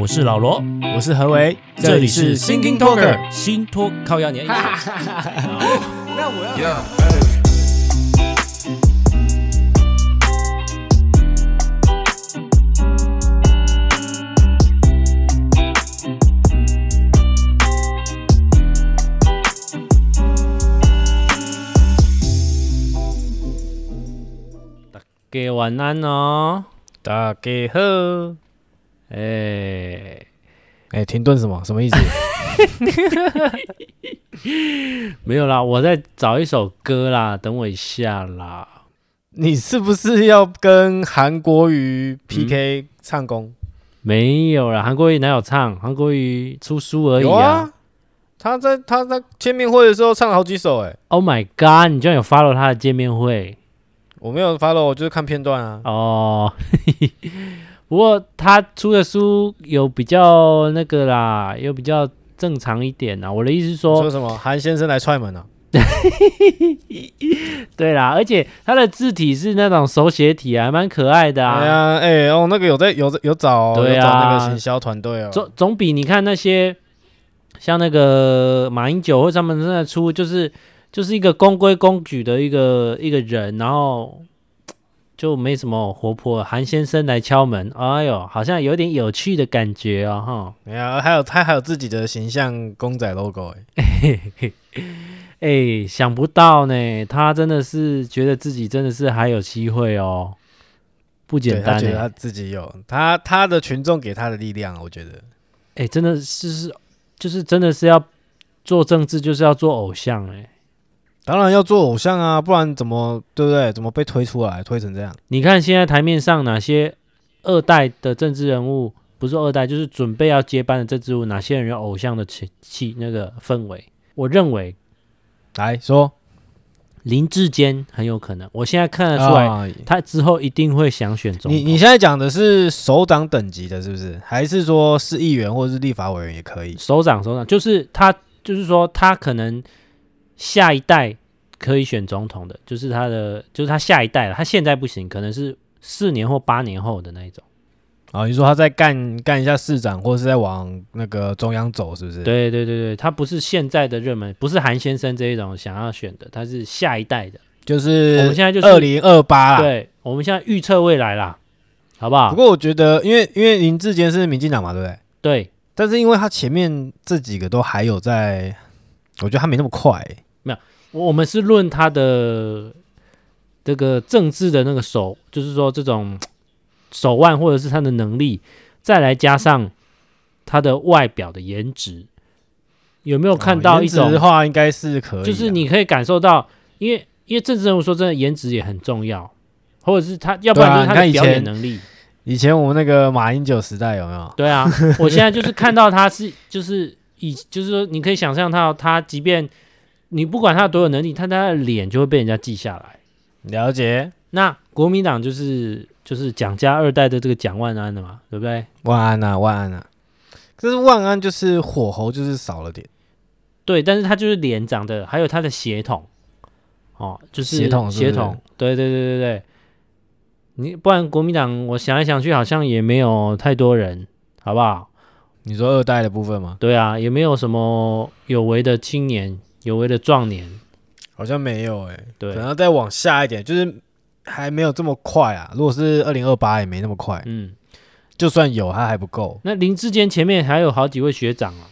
我是老罗，我是何为，这里是 Thinking Talker 新托靠压年。那我要。大家晚安哦，大家好。哎、欸，哎、欸，停顿什么？什么意思？没有啦，我在找一首歌啦，等我一下啦。你是不是要跟韩国瑜 PK 唱功？嗯、没有啦，韩国瑜哪有唱？韩国瑜出书而已啊。啊他在他在见面会的时候唱了好几首、欸，哎。Oh my god！你居然有 follow 他的见面会？我没有 follow，我就是看片段啊。哦。不过他出的书有比较那个啦，有比较正常一点啦。我的意思是说，说什么韩先生来踹门啊？对啦，而且他的字体是那种手写体啊，还蛮可爱的啊。哎呀，哎哦，那个有在有有找，对啊，那个行销团队哦。总总比你看那些像那个马英九或者他们正在出，就是就是一个公规公矩的一个一个人，然后。就没什么活泼，韩先生来敲门，哎呦，好像有点有趣的感觉哦，哈。哎呀，还有他还有自己的形象公仔 logo 哎，哎，想不到呢，他真的是觉得自己真的是还有机会哦，不简单。他觉得他自己有他他的群众给他的力量，我觉得，哎，真的是是就是真的是要做政治，就是要做偶像哎。当然要做偶像啊，不然怎么对不对？怎么被推出来，推成这样？你看现在台面上哪些二代的政治人物，不是二代，就是准备要接班的政治人物，哪些人有偶像的气气那个氛围？我认为，来说林志坚很有可能。我现在看得出来，哦、他之后一定会想选总统。你你现在讲的是首长等级的，是不是？还是说是议员或者是立法委员也可以？首长，首长就是他，就是说他可能。下一代可以选总统的，就是他的，就是他下一代了。他现在不行，可能是四年或八年后的那一种。啊、哦，你说他在干干一下市长，或者是在往那个中央走，是不是？对对对对，他不是现在的热门，不是韩先生这一种想要选的，他是下一代的，就是我们现在就是二零二八啦。对，我们现在预测未来啦，好不好？不过我觉得，因为因为林志坚是民进党嘛，对不对？对，但是因为他前面这几个都还有在，我觉得他没那么快、欸。没有，我们是论他的这个政治的那个手，就是说这种手腕或者是他的能力，再来加上他的外表的颜值，有没有看到一种？话应该是可以，就是你可以感受到，因为因为政治人物说真的，颜值也很重要，或者是他要不然就是他的表演能力。以前我们那个马英九时代有没有？对啊，我现在就是看到他是就是以就是说你可以想象到他即便。你不管他有多有能力，他他的脸就会被人家记下来。了解。那国民党就是就是蒋家二代的这个蒋万安的嘛，对不对？万安啊，万安啊。可是万安就是火候就是少了点。对，但是他就是脸长得，还有他的血统，哦，就是血统，血统。对对对对对。你不然国民党，我想来想去，好像也没有太多人，好不好？你说二代的部分吗？对啊，也没有什么有为的青年。有为的壮年，好像没有哎、欸，对，可能再往下一点，就是还没有这么快啊。如果是二零二八，也没那么快，嗯，就算有，他还不够。那林志坚前面还有好几位学长啊，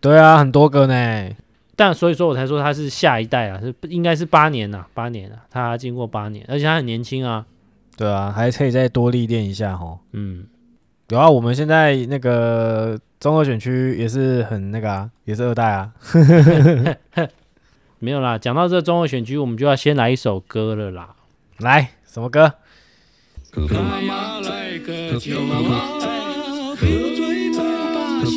对啊，很多个呢。但所以说我才说他是下一代啊，是应该是八年啊，八年啊，他经过八年，而且他很年轻啊，对啊，还可以再多历练一下哈。嗯，有啊，我们现在那个。中二选区也是很那个啊，也是二代啊。没有啦，讲到这个中二选区，我们就要先来一首歌了啦。来，什么歌？喝妈妈来个酒，喝醉了把酒，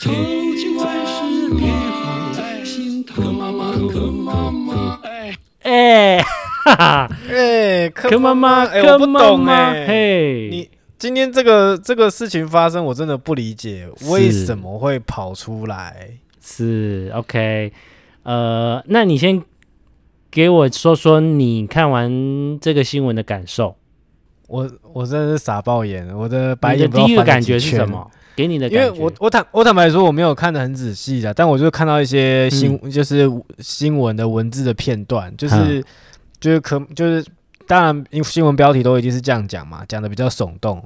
酒精坏事别放在心头。妈妈，喝妈妈，哎哎哈哈，哎，可妈妈，哎，我不懂哎，嘿，你。今天这个这个事情发生，我真的不理解为什么会跑出来。是，OK，呃，那你先给我说说你看完这个新闻的感受。我我真的是傻爆眼，我的白眼。你的第一个感觉是什么？给你的感觉？因为我我坦我坦白说，我没有看的很仔细的，但我就看到一些新、嗯、就是新闻的文字的片段，就是、嗯、就是可就是当然，因为新闻标题都已经是这样讲嘛，讲的比较耸动，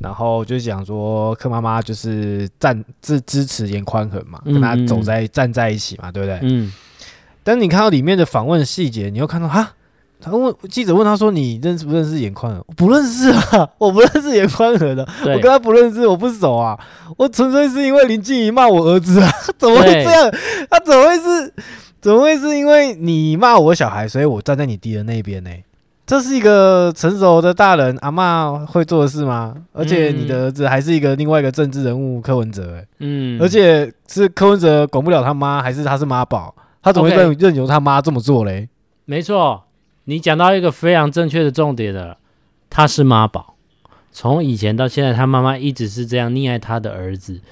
然后就讲说柯妈妈就是站支支持颜宽恒嘛，跟他走在、嗯、站在一起嘛，对不对？嗯。但你看到里面的访问细节，你又看到哈。他问记者问他说：“你认识不认识颜宽恒？”我不认识啊，我不认识颜宽恒的，我跟他不认识，我不熟啊。我纯粹是因为林静怡骂我儿子啊，怎么会这样？他怎么会是？怎么会是因为你骂我小孩，所以我站在你弟的那边呢？这是一个成熟的大人阿嬷会做的事吗？而且你的儿子还是一个另外一个政治人物柯文哲，嗯，而且是柯文哲管不了他妈，还是他是妈宝？他怎么会任任由他妈这么做嘞？没错。你讲到一个非常正确的重点了，他是妈宝，从以前到现在，他妈妈一直是这样溺爱他的儿子，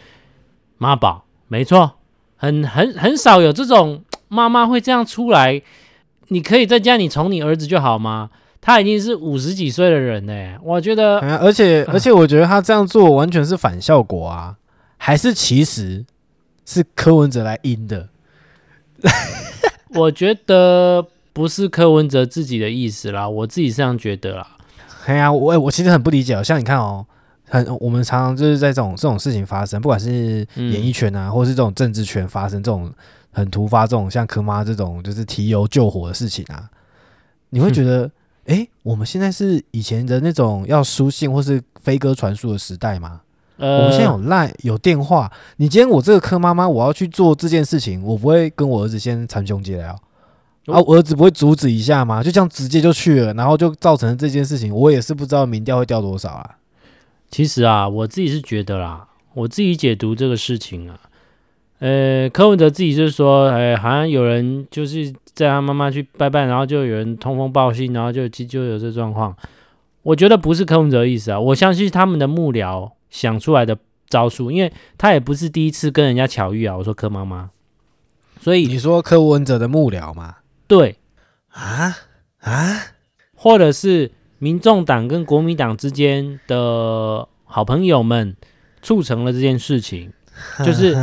妈宝，没错，很很很少有这种妈妈会这样出来。你可以在家里宠你儿子就好吗？他已经是五十几岁的人呢，我觉得，嗯、而且而且我觉得他这样做完全是反效果啊，还是其实是柯文哲来阴的，我觉得。不是柯文哲自己的意思啦，我自己是这样觉得啦。哎呀，我我其实很不理解，像你看哦，很我们常常就是在这种这种事情发生，不管是演艺圈啊，嗯、或是这种政治圈发生这种很突发这种像柯妈这种就是提油救火的事情啊，你会觉得，哎、嗯，我们现在是以前的那种要书信或是飞鸽传书的时代吗？呃，我们现在有赖有电话，你今天我这个柯妈妈，我要去做这件事情，我不会跟我儿子先传宗接代啊。啊，我儿子不会阻止一下吗？就这样直接就去了，然后就造成了这件事情。我也是不知道民调会掉多少啊。其实啊，我自己是觉得啦，我自己解读这个事情啊，呃，柯文哲自己就是说，哎，好像有人就是在他妈妈去拜拜，然后就有人通风报信，然后就就有这状况。我觉得不是柯文哲的意思啊，我相信他们的幕僚想出来的招数，因为他也不是第一次跟人家巧遇啊。我说柯妈妈，所以你说柯文哲的幕僚吗？对，啊啊，或者是民众党跟国民党之间的好朋友们促成了这件事情，就是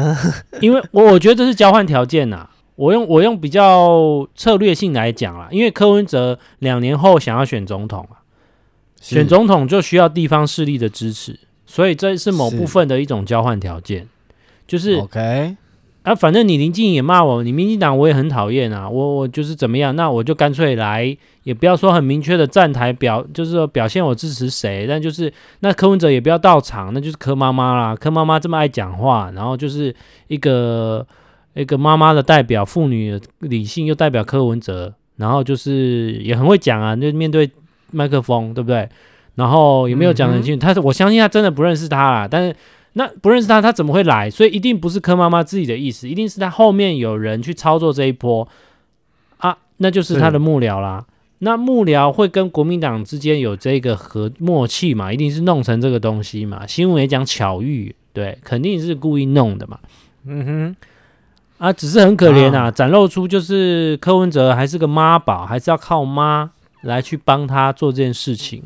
因为我我觉得这是交换条件呐。我用我用比较策略性来讲啦，因为柯文哲两年后想要选总统啊，选总统就需要地方势力的支持，所以这是某部分的一种交换条件，就是 OK。啊，反正你林静仪也骂我，你民进党我也很讨厌啊，我我就是怎么样，那我就干脆来，也不要说很明确的站台表，就是说表现我支持谁，但就是那柯文哲也不要到场，那就是柯妈妈啦，柯妈妈这么爱讲话，然后就是一个一个妈妈的代表，妇女理性又代表柯文哲，然后就是也很会讲啊，就面对麦克风，对不对？然后也没有讲很清楚，嗯、他我相信他真的不认识他啦，但是。那不认识他，他怎么会来？所以一定不是柯妈妈自己的意思，一定是他后面有人去操作这一波啊，那就是他的幕僚啦。那幕僚会跟国民党之间有这个和默契嘛？一定是弄成这个东西嘛？新闻也讲巧遇，对，肯定是故意弄的嘛。嗯哼，啊，只是很可怜啊，展露出就是柯文哲还是个妈宝，还是要靠妈来去帮他做这件事情。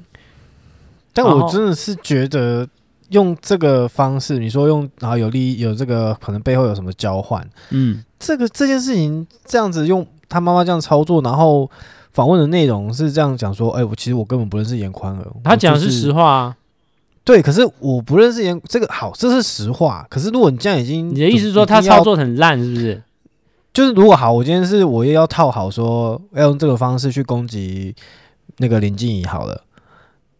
但我真的是觉得。用这个方式，你说用，然后有利益，有这个可能背后有什么交换？嗯，这个这件事情这样子用他妈妈这样操作，然后访问的内容是这样讲说，哎，我其实我根本不认识严宽恒，他讲的是实话啊。对，可是我不认识严，这个好，这是实话。可是如果你这样已经，你的意思是说他操作很烂，是不是？就是如果好，我今天是我也要套好说，要用这个方式去攻击那个林静怡，好了。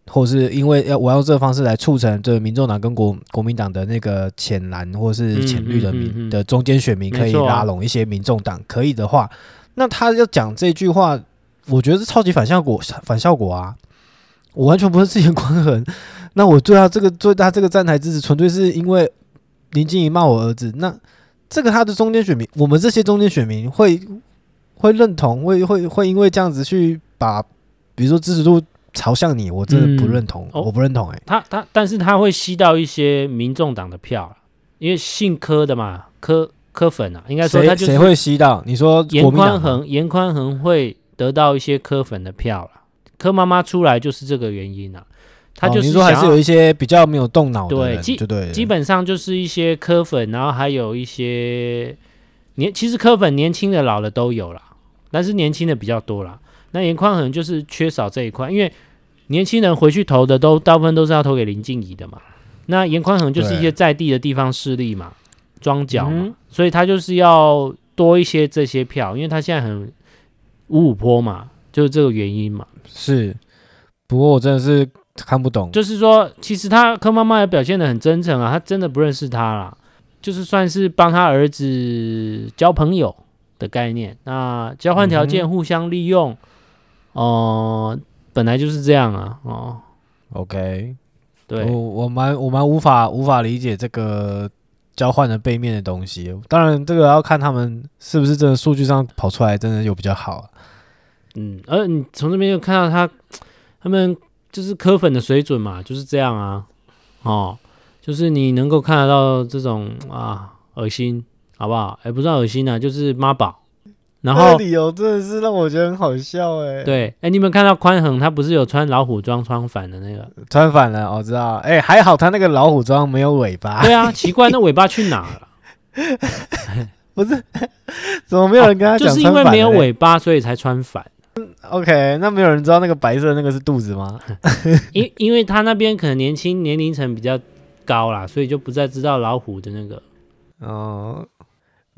或是因为要我要用这个方式来促成这个民众党跟国国民党的那个浅蓝或是浅绿的民、嗯嗯嗯、的中间选民可以拉拢一些民众党，可以的话，啊、那他要讲这句话，我觉得是超级反效果，反效果啊！我完全不是自己宽衡，那我对他这个对他这个站台支持，纯粹是因为林静怡骂我儿子，那这个他的中间选民，我们这些中间选民会会认同，会会会因为这样子去把，比如说支持度。朝向你，我真的不认同，我不认同、欸。哎，他他，但是他会吸到一些民众党的票，因为姓柯的嘛，柯柯粉啊，应该说他就谁会吸到？你说严宽恒，严宽恒会得到一些柯粉的票了。柯妈妈出来就是这个原因啊。他就是、哦、说还是有一些比较没有动脑的对，基对，基本上就是一些柯粉，然后还有一些年，其实柯粉年轻的、老的都有了，但是年轻的比较多啦。那严宽恒就是缺少这一块，因为年轻人回去投的都大部分都是要投给林静怡的嘛。那严宽恒就是一些在地的地方势力嘛，庄脚嘛、嗯，所以他就是要多一些这些票，因为他现在很五五坡嘛，就是这个原因嘛。是，不过我真的是看不懂，就是说，其实他柯妈妈也表现的很真诚啊，他真的不认识他啦，就是算是帮他儿子交朋友的概念，那交换条件互相利用，哦、嗯呃，本来就是这样啊，哦，OK。对，我我蛮我蛮无法无法理解这个交换的背面的东西。当然，这个要看他们是不是真的数据上跑出来，真的有比较好啊。嗯，而你从这边就看到他他们就是磕粉的水准嘛，就是这样啊。哦，就是你能够看得到这种啊，恶心，好不好？哎，不算恶心啊，就是妈宝。然后理由真的是让我觉得很好笑哎。对，哎，你有没有看到宽恒他不是有穿老虎装穿反的那个？穿反了，我知道。哎，还好他那个老虎装没有尾巴。对啊，奇怪，那尾巴去哪了？不是，怎么没有人跟他？就是因为没有尾巴，所以才穿反。OK，那没有人知道那个白色那个是肚子吗？因因为他那边可能年轻年龄层比较高啦，所以就不再知道老虎的那个。哦。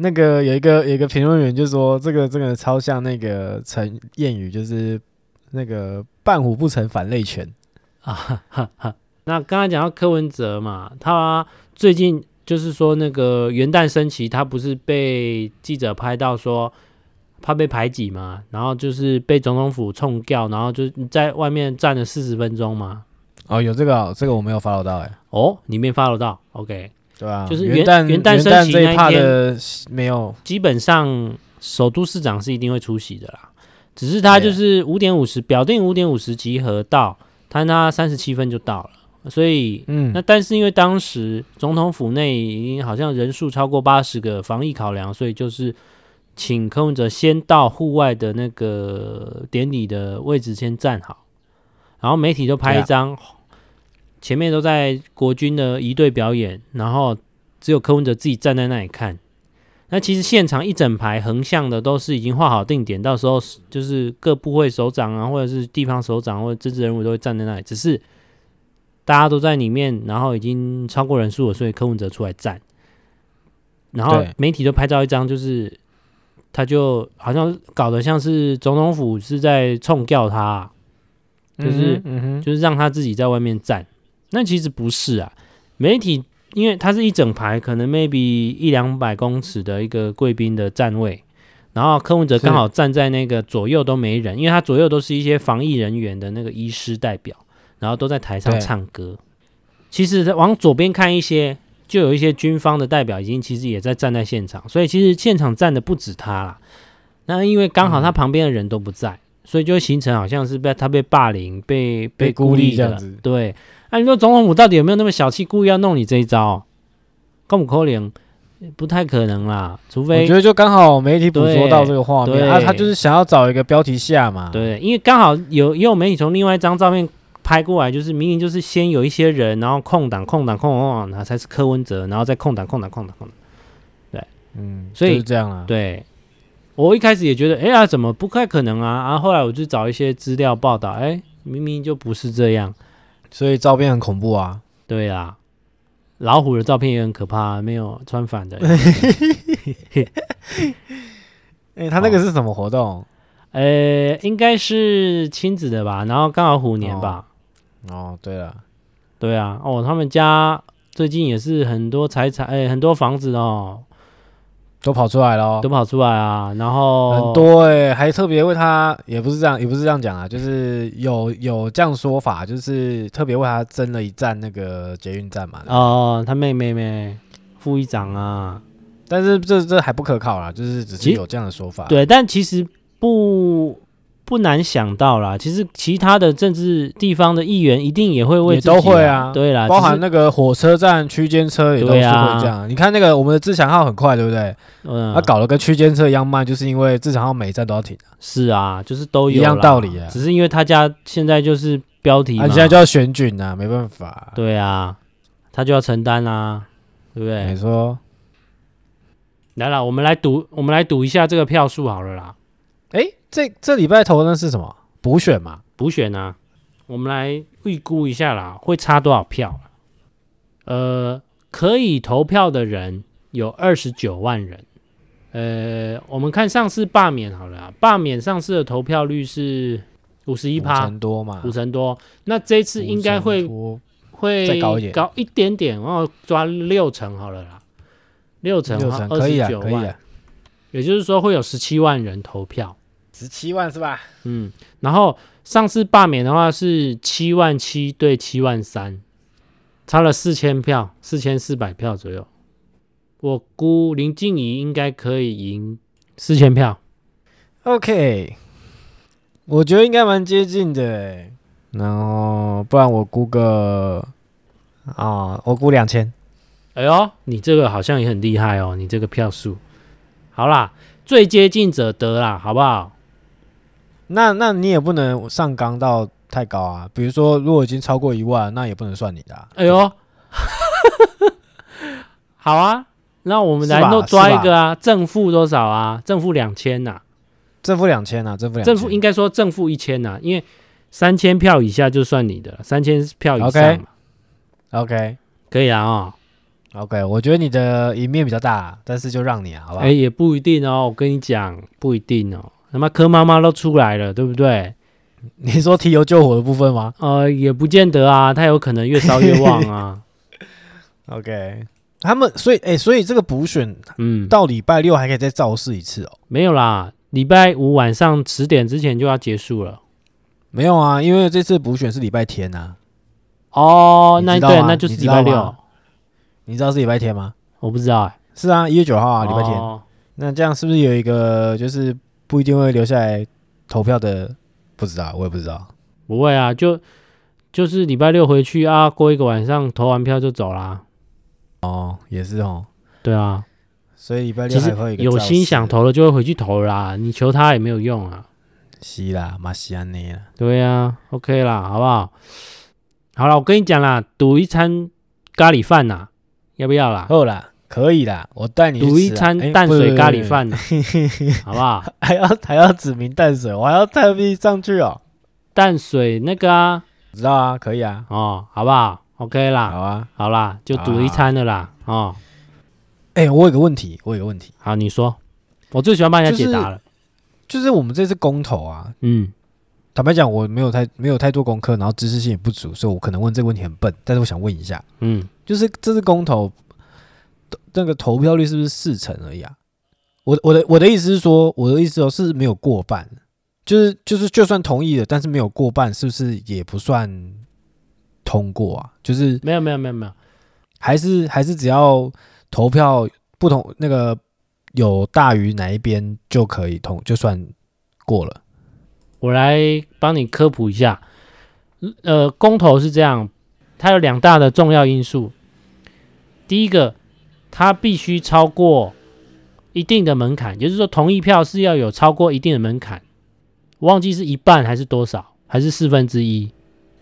那个有一个有一个评论员就说，这个这个超像那个成谚语，就是那个半虎不成反类犬啊。哈哈哈。那刚才讲到柯文哲嘛，他最近就是说那个元旦升旗，他不是被记者拍到说怕被排挤嘛，然后就是被总统府冲掉，然后就在外面站了四十分钟嘛。哦，有这个、哦，这个我没有 follow 到哎。哦，你没 follow 到？OK。对啊，就是元旦元旦升旗那一天没有，基本上首都市长是一定会出席的啦。只是他就是五点五十表定五点五十集合到，他那三十七分就到了，所以嗯，那但是因为当时总统府内已经好像人数超过八十个，防疫考量，所以就是请柯文哲先到户外的那个典礼的位置先站好，然后媒体就拍一张。前面都在国军的一队表演，然后只有柯文哲自己站在那里看。那其实现场一整排横向的都是已经画好定点，到时候就是各部会首长啊，或者是地方首长或者政治人物都会站在那里。只是大家都在里面，然后已经超过人数了，所以柯文哲出来站。然后媒体就拍照一张，就是他就好像搞得像是总统府是在冲叫他，就是、嗯、就是让他自己在外面站。那其实不是啊，媒体因为它是一整排，可能 maybe 一两百公尺的一个贵宾的站位，然后柯文哲刚好站在那个左右都没人，因为他左右都是一些防疫人员的那个医师代表，然后都在台上唱歌。其实往左边看一些，就有一些军方的代表已经其实也在站在现场，所以其实现场站的不止他啦。那因为刚好他旁边的人都不在，嗯、所以就形成好像是被他被霸凌、被被孤立的这样子，对。那、啊、你说总统府到底有没有那么小气，故意要弄你这一招？可不可能？不太可能啦，除非我觉得就刚好媒体捕捉到这个画面啊，他就是想要找一个标题下嘛。对，因为刚好有也有媒体从另外一张照片拍过来，就是明明就是先有一些人，然后空档空档空档，然后才是柯文哲，然后再空档空档空档空档。对，嗯，所以、就是、这样啊。对，我一开始也觉得，哎呀，怎么不太可能啊？然后后来我就找一些资料报道，哎，明明就不是这样。所以照片很恐怖啊！对啊，老虎的照片也很可怕，没有穿反的。哎、欸，他那个是什么活动？呃、哦欸，应该是亲子的吧，然后刚好虎年吧。哦，哦对了，对啊，哦，他们家最近也是很多财产，哎，很多房子哦。都跑出来了，都跑出来啊！然后很多哎、欸，还特别为他，也不是这样，也不是这样讲啊，就是有有这样说法，就是特别为他争了一站那个捷运站嘛。哦，他妹妹妹副议长啊，但是这这还不可靠啦，就是只是有这样的说法。对，但其实不。不难想到啦，其实其他的政治地方的议员一定也会为也都会啊，对啦，包含那个火车站区间车也都是会这样。啊、你看那个我们的自强号很快，对不对？嗯，他、啊、搞得跟区间车一样慢，就是因为自强号每一站都要停。是啊，就是都有一样道理啊，只是因为他家现在就是标题他，啊，现在就要选举啊，没办法。对啊，他就要承担啊，对不对？没错。来了，我们来赌，我们来赌一下这个票数好了啦。哎，这这礼拜投的是什么？补选嘛？补选啊，我们来预估一下啦，会差多少票？呃，可以投票的人有二十九万人。呃，我们看上次罢免好了，罢免上次的投票率是五十一趴，五成多嘛，五成多。那这次应该会会再高一点，高一点点，然后抓六成好了啦，六成，六成可以啊，可以啊。也就是说会有十七万人投票，十七万是吧？嗯，然后上次罢免的话是七万七对七万三，差了四千票，四千四百票左右。我估林静怡应该可以赢四千票。OK，我觉得应该蛮接近的。然后不然我估个啊、哦，我估两千。哎呦，你这个好像也很厉害哦，你这个票数。好啦，最接近者得啦，好不好？那那你也不能上纲到太高啊。比如说，如果已经超过一万，那也不能算你的、啊。哎呦，好啊。那我们来都抓一个啊，正负多少啊？正负两千呐，正负两千呐，正负两。正负应该说正负一千呐，因为三千票以下就算你的，三千票以上嘛。OK. 可以啊啊、哦。OK，我觉得你的赢面比较大，但是就让你啊，好不好？哎，也不一定哦，我跟你讲，不一定哦。他妈柯妈妈都出来了，对不对？你说提油救火的部分吗？呃，也不见得啊，他有可能越烧越旺啊。OK。他们所以哎、欸，所以这个补选，嗯，到礼拜六还可以再造势一次哦？没有啦，礼拜五晚上十点之前就要结束了。没有啊，因为这次补选是礼拜天呐。哦，那对，那就是礼拜六。你知道是礼拜天吗？我不知道哎、欸。是啊，一月九号啊，礼拜天。哦、那这样是不是有一个就是不一定会留下来投票的？不知道，我也不知道。不会啊，就就是礼拜六回去啊，过一个晚上投完票就走啦。哦，也是哦，对啊，所以礼拜六还会有，有心想投了就会回去投啦，你求他也没有用啊。是啦，马西安尼啦。对啊，OK 啦，好不好？好了，我跟你讲啦，赌一餐咖喱饭呐，要不要啦？够啦，可以啦，我带你赌一餐淡水咖喱饭，好不好？还要还要指明淡水，我还要特地上去哦。淡水那个啊，知道啊，可以啊，哦，好不好？OK 啦，好啊，好啦，就赌一餐的啦，哦。哎、欸，我有个问题，我有个问题。好，你说，我最喜欢帮人家解答了。就是、就是我们这次公投啊，嗯，坦白讲，我没有太没有太多功课，然后知识性也不足，所以我可能问这个问题很笨。但是我想问一下，嗯，就是这次公投那个投票率是不是四成而已啊？我我的我的意思是说，我的意思哦是没有过半，就是就是就算同意了，但是没有过半，是不是也不算？通过啊，就是没有没有没有没有，还是还是只要投票不同那个有大于哪一边就可以通，就算过了。我来帮你科普一下，呃，公投是这样，它有两大的重要因素。第一个，它必须超过一定的门槛，也就是说，同意票是要有超过一定的门槛。我忘记是一半还是多少，还是四分之一。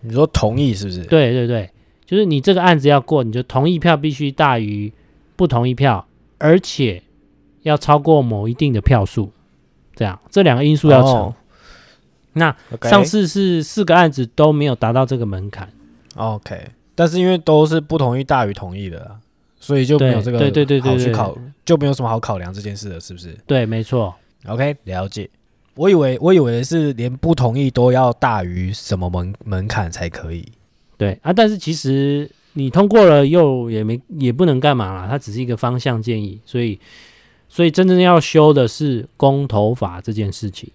你说同意是不是？对对对，就是你这个案子要过，你就同意票必须大于不同意票，而且要超过某一定的票数，这样这两个因素要成。Oh, 那上次是四个案子都没有达到这个门槛。OK，但是因为都是不同意大于同意的，所以就没有这个对对对对好去考，就没有什么好考量这件事了，是不是？对，没错。OK，了解。我以为我以为是连不同意都要大于什么门门槛才可以，对啊，但是其实你通过了又也没也不能干嘛啦，它只是一个方向建议，所以所以真正要修的是公投法这件事情，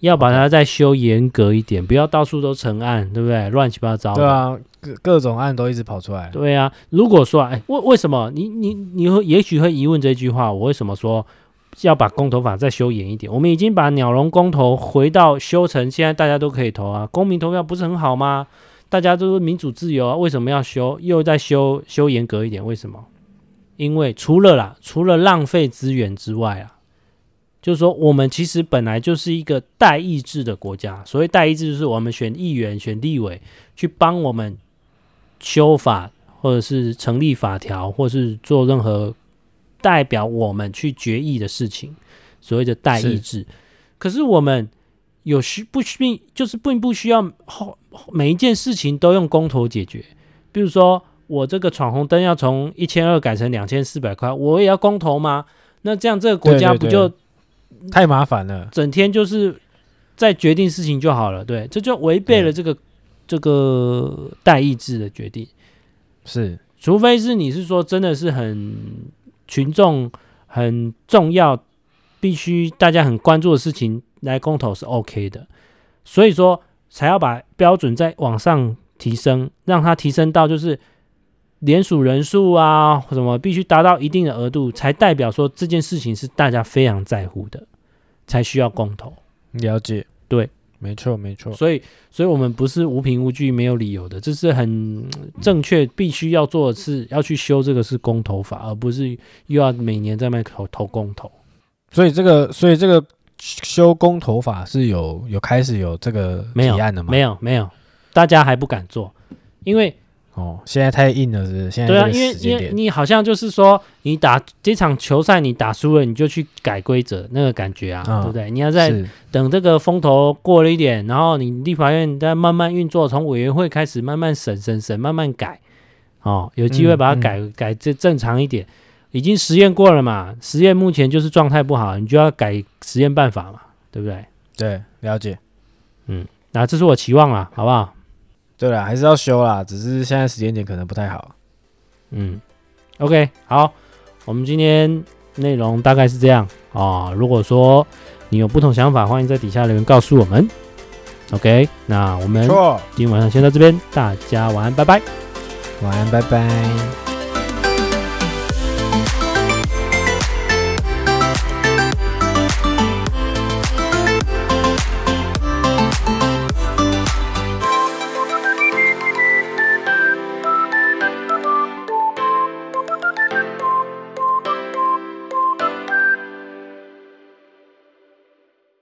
要把它再修严格一点，不要到处都成案，对不对？乱七八糟的。对啊，各各种案都一直跑出来。对啊，如果说哎，为为什么你你你会也许会疑问这句话，我为什么说？要把公投法再修严一点。我们已经把鸟笼公投回到修成，现在大家都可以投啊。公民投票不是很好吗？大家都是民主自由啊，为什么要修？又再修修严格一点？为什么？因为除了啦，除了浪费资源之外啊，就是说，我们其实本来就是一个代议制的国家。所谓代议制，就是我们选议员、选立委，去帮我们修法，或者是成立法条，或是做任何代表我们去决议的事情。所谓的代议制，可是我们有需不需，就是并不需要后每一件事情都用公投解决。比如说，我这个闯红灯要从一千二改成两千四百块，我也要公投吗？那这样这个国家不就？太麻烦了，整天就是在决定事情就好了，对，这就违背了这个这个代议制的决定。是，除非是你是说真的是很群众很重要，必须大家很关注的事情来公投是 OK 的，所以说才要把标准再往上提升，让它提升到就是联署人数啊什么必须达到一定的额度，才代表说这件事情是大家非常在乎的。才需要公投，了解，对，没错，没错。所以，所以我们不是无凭无据、没有理由的，这是很正确，必须要做的是要去修这个是公投法，而不是又要每年在那投投公投。所以这个，所以这个修公投法是有有开始有这个提案的吗？没有，没有，大家还不敢做，因为。哦，现在太硬了，是不是？现在对啊，因为因为你好像就是说，你打这场球赛你打输了，你就去改规则，那个感觉啊，哦、对不对？你要在等这个风头过了一点，然后你立法院再慢慢运作，从委员会开始慢慢审审审，慢慢改，哦，有机会把它改、改这正常一点。已经实验过了嘛，实验目前就是状态不好，你就要改实验办法嘛，对不对？对，了解。嗯，那这是我期望啊，好不好？对了，还是要修啦，只是现在时间点可能不太好。嗯，OK，好，我们今天内容大概是这样啊。如果说你有不同想法，欢迎在底下留言告诉我们。OK，那我们今天晚上先到这边，大家晚安，拜拜。晚安，拜拜。